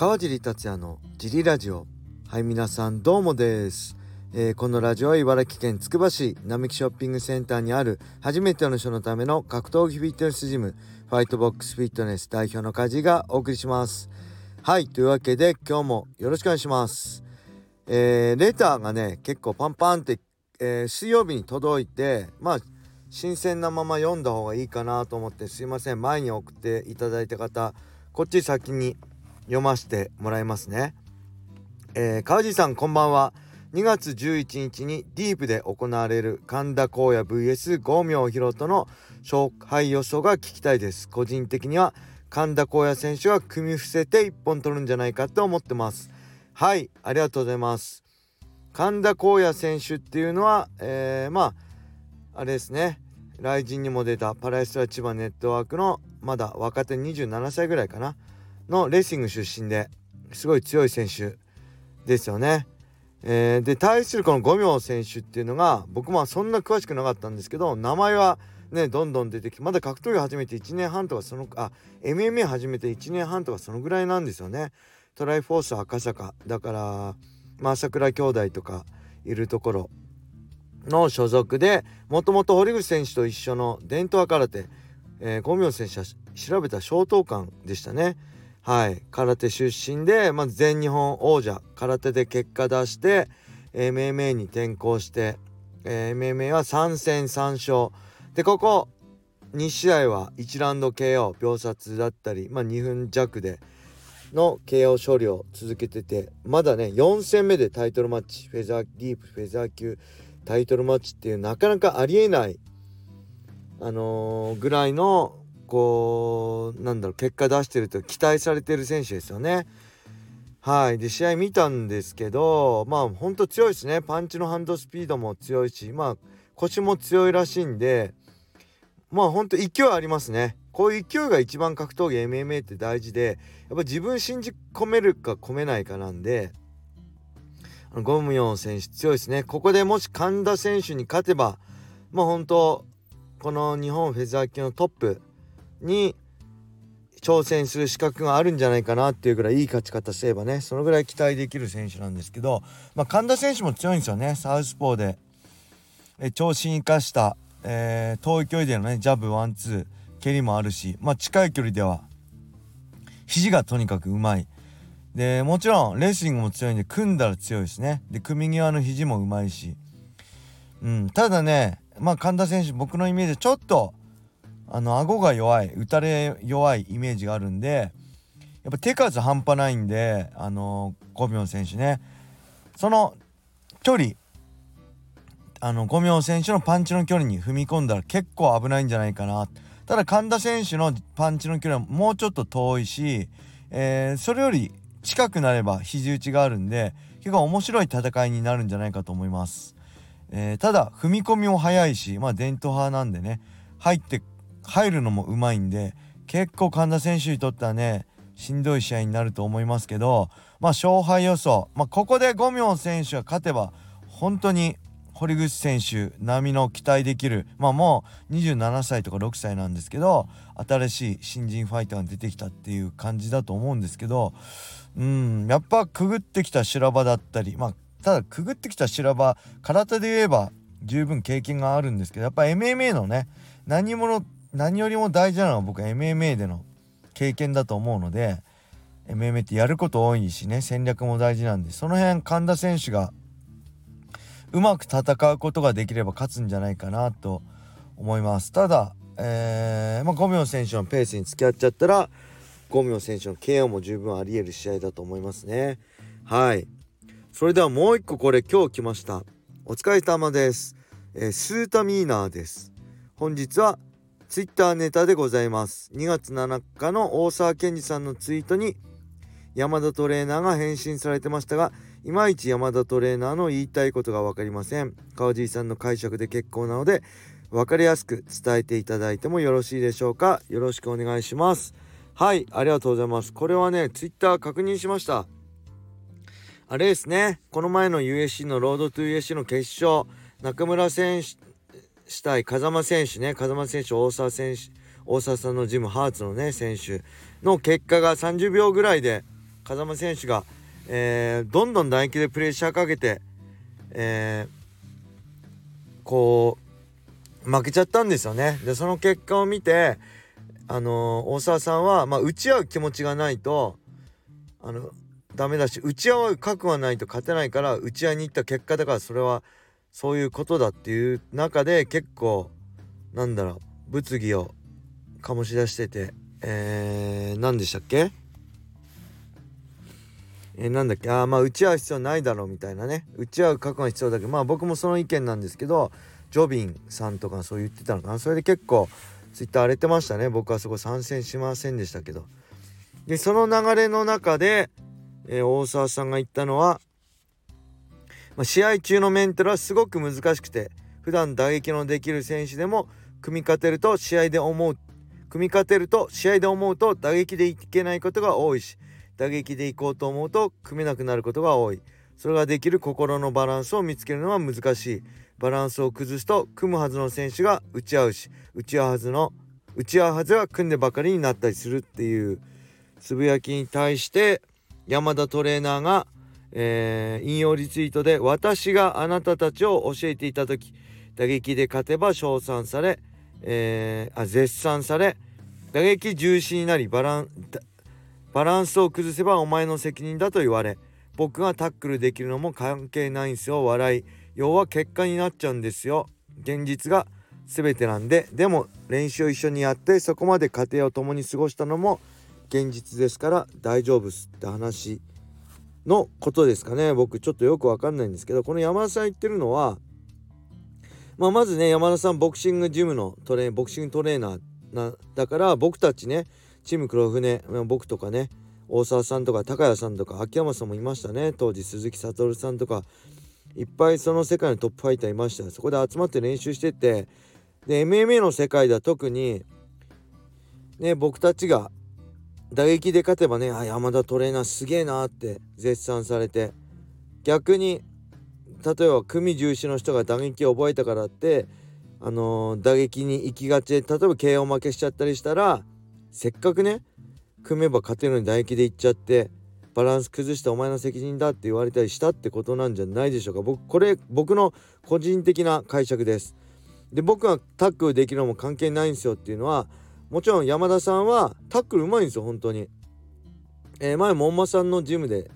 川尻達也のジリラジオ。はい皆さんどうもです、えー、このラジオは茨城県つくば市並木ショッピングセンターにある初めての人のための格闘技フィットネスジムファイトボックスフィットネス代表の梶がお送りします。はいというわけで今日もよろしくお願いします。えー、レターがね結構パンパンって、えー、水曜日に届いてまあ新鮮なまま読んだ方がいいかなと思ってすいません前に送っていただいた方こっち先に読ませてもらいますね。えー、川地さんこんばんは。2月11日にディープで行われる神田光也 VS 五明宏との勝敗予想が聞きたいです。個人的には神田光也選手が組み伏せて1本取るんじゃないかと思ってます。はい、ありがとうございます。神田光也選手っていうのは、えー、まあ、あれですね、雷神にも出たパラエストラ千葉ネットワークのまだ若手27歳ぐらいかな。のレーシング出身ですごい強い選手ですよね。えー、で対するこの五明選手っていうのが僕もそんな詳しくなかったんですけど名前はねどんどん出てきてまだ格闘技始めて1年半とかそのあ MMA 始めて1年半とかそのぐらいなんですよね。トライフォース赤坂だからまあ朝倉兄弟とかいるところの所属でもともと堀口選手と一緒の伝統空手、えー、五明選手は調べた小東館でしたね。はい。空手出身でまず全日本王者空手で結果出して MMA に転向して、えー、MMA は3戦3勝。でここ2試合は1ラウンド KO 秒殺だったり、まあ、2分弱での KO 処理を続けててまだね4戦目でタイトルマッチフェザーディープフェザー級タイトルマッチっていうなかなかありえないあのー、ぐらいのこうなんだろう結果出してると期待されてる選手ですよね。はい。で試合見たんですけどまあほんと強いですね。パンチのハンドスピードも強いしまあ腰も強いらしいんでまあほんと勢いありますね。こういう勢いが一番格闘技 MMA って大事でやっぱ自分信じ込めるか込めないかなんでゴムヨン選手強いですね。ここでもし神田選手に勝てばまあ本当この日本フェザー級のトップに挑戦する資格があるんじゃないかなっていうぐらいいい勝ち方すればねそのぐらい期待できる選手なんですけど、まあ、神田選手も強いんですよねサウスポーで。え長身生かした、えー、遠い距離でのねジャブワンツー蹴りもあるし、まあ、近い距離では肘がとにかくうまい。でもちろんレスリングも強いんで組んだら強いですね。で組み際の肘もうまいし、うん、ただねまあ神田選手僕のイメージでちょっとあの顎が弱い打たれ弱いイメージがあるんでやっぱ手数半端ないんであのゴミョン選手ね。その距離あのゴミョン選手のパンチの距離に踏み込んだら結構危ないんじゃないかな。ただ神田選手のパンチの距離はもうちょっと遠いし、えー、それより近くなれば肘打ちがあるんで結構面白い戦いになるんじゃないかと思います、えー、ただ踏み込みも早いしまあ伝統派なんでね入って入るのもうまいんで結構神田選手にとってはねしんどい試合になると思いますけどまあ勝敗予想、まあ、ここで五明選手が勝てば本当に堀口選手並みの期待できるまあもう27歳とか6歳なんですけど新しい新人ファイターが出てきたっていう感じだと思うんですけどうんやっぱくぐってきた修羅場だったりまあただくぐってきた修羅場空手で言えば十分経験があるんですけどやっぱ MMA のね何者何よりも大事なのは僕は MMA での経験だと思うので MMA ってやること多いしね戦略も大事なんでその辺神田選手がうまく戦うことができれば勝つんじゃないかなと思います。ただ、えーまあ、ゴミョン選手のペースに付き合っちゃったらゴミョン選手の KO も十分ありえる試合だと思いますね。はい。それではもう一個これ今日来ました。お疲れ様です、えー、スータミーナーです。本日はツイッターネタでございます。2月7日の大沢健二さんのツイートに山田トレーナーが返信されてましたがいまいち山田トレーナーの言いたいことが分かりません。川尻さんの解釈で結構なので分かりやすく伝えていただいてもよろしいでしょうか。よろしくお願いします。はいありがとうございます。これはねツイッター確認しました。あれですね。この前の USC のロードトゥ USC の決勝中村選手したい風間選手ね風間選手大沢選手大沢さんのジムハーツのね選手の結果が30秒ぐらいで風間選手が、えー、どんどん打撃でプレッシャーかけて、えー、こう負けちゃったんですよね。でその結果を見てあのー、大沢さんは、まあ、打ち合う気持ちがないとあのダメだし打ち合う覚悟がないと勝てないから打ち合いに行った結果だからそれはそういうことだっていう中で結構なんだろう物議を醸し出しててえー、何でしたっけ？えー、なんだっけ？あまあ打ち合う必要ないだろうみたいなね。打ち合う覚悟が必要だけどまあ僕もその意見なんですけどジョビンさんとかそう言ってたのかな。それで結構ツイッター荒れてましたね。僕はそこ参戦しませんでしたけど。でその流れの中で、えー、大沢さんが言ったのは、まあ、試合中のメンタルはすごく難しくて普段打撃のできる選手でも組み勝てると試合で思う組み勝てると試合で思うと打撃でいけないことが多いし打撃でいこうと思うと組めなくなることが多い。それができる心のバランスを見つけるのは難しい。バランスを崩すと組むはずの選手が打ち合うし打ち合うはずの打ち合うはずは組んでばかりになったりするっていうつぶやきに対して山田トレーナーが、えー、引用リツイートで「私があなたたちを教えていた時打撃で勝てば称賛されえー、あ絶賛され打撃重視になりバランバランスを崩せばお前の責任だと言われ僕がタックルできるのも関係ないんすよ笑い。要は結果になっちゃうんですよ。現実が全てなんで。でも練習を一緒にやってそこまで家庭を共に過ごしたのも現実ですから大丈夫っすって話。のことですかね。僕ちょっとよくわかんないんですけどこの山田さん言ってるのはまあ、まずね山田さんボクシングジムのトレボクシングトレーナーなだから僕たちねチーム黒船僕とかね大沢さんとか高谷さんとか秋山さんもいましたね。当時鈴木悟さんとかいっぱいその世界のトップファイターいました。そこで集まって練習しててで MMA の世界では特にね僕たちが打撃で勝てばねあ山田トレーナーすげえなって絶賛されて。逆に例えば組重視の人が打撃を覚えたからってあのー、打撃に行きがち。で例えば KO 負けしちゃったりしたらせっかくね組めば勝てるのに打撃で行っちゃってバランス崩してお前の責任だって言われたりしたってことなんじゃないでしょうか。僕これ僕の個人的な解釈です。で僕がタックルできるのも関係ないんですよっていうのはもちろん山田さんはタックルうまいんですよ本当に。えー、前もんまさんのジムで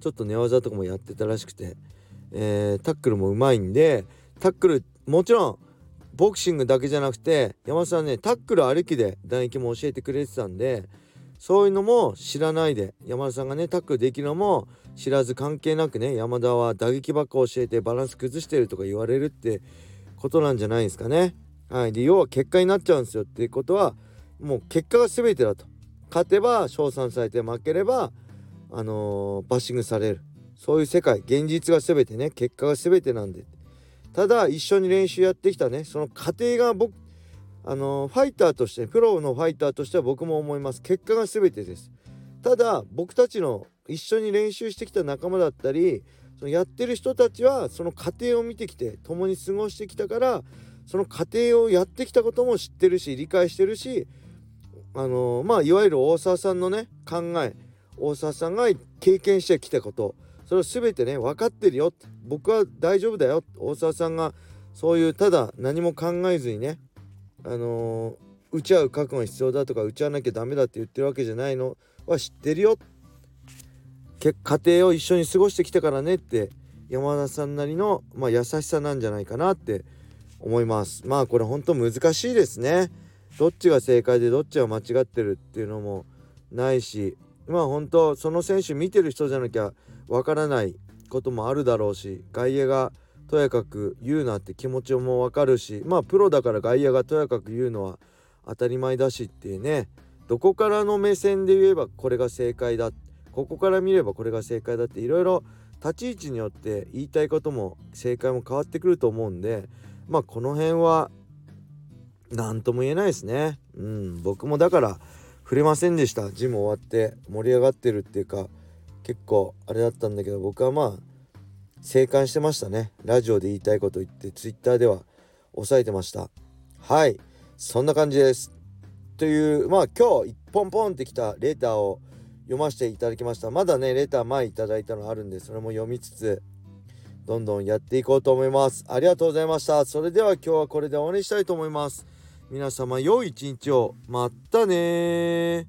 ちょっと寝技とかもやってたらしくて。えー、タックルもうまいんでタックルもちろんボクシングだけじゃなくて山田さんねタックル歩きで打撃も教えてくれてたんでそういうのも知らないで山田さんがねタックルできるのも知らず関係なくね山田は打撃ばっか教えてバランス崩してるとか言われるってことなんじゃないですかね。はい、で要は結果になっちゃうんですよっていうことはもう結果が全てだと。勝てば称賛されて負ければあのー、バッシングされる。そういう世界現実が全てね。結果が全てなんで。ただ一緒に練習やってきたね。その過程が僕あのファイターとしてプロのファイターとしては僕も思います。結果が全てです。ただ僕たちの一緒に練習してきた仲間だったりそのやってる人たちはその過程を見てきて共に過ごしてきたからその過程をやってきたことも知ってるし理解してるしあのまあいわゆる大沢さんのね考え大沢さんが経験してきたことそれを全てね分かってるよ。僕は大丈夫だよ。大沢さんがそういうただ何も考えずにねあの、打ち合う覚悟が必要だとか打ち合わなきゃダメだって言ってるわけじゃないの。は知ってるよ。家庭を一緒に過ごしてきたからねって山田さんなりの、まあ、優しさなんじゃないかなって思います。まあこれ本当難しいですね。どっちが正解でどっちが間違ってるっていうのもないしまあ本当その選手見てる人じゃなきゃわからないこともあるだろうし外野がとやかく言うなって気持ちもわかるしまあプロだから外野がとやかく言うのは当たり前だしっていうね。どこからの目線で言えばこれが正解だここから見ればこれが正解だっていろいろ立ち位置によって言いたいことも正解も変わってくると思うんでまあこの辺は何とも言えないですね。うん、僕もだから触れませんでした。ジム終わって盛り上がってるっていうか、結構あれだったんだけど、僕はまあ、静観してましたね。ラジオで言いたいこと言って、twitter では抑えてました。はい、そんな感じです。という、まあ今日、ポンポンってきたレターを読ませていただきました。まだね、レター前いただいたのあるんで、それも読みつつ、どんどんやっていこうと思います。ありがとうございました。それでは今日はこれで終わりにしたいと思います。皆様良い一日を。まったね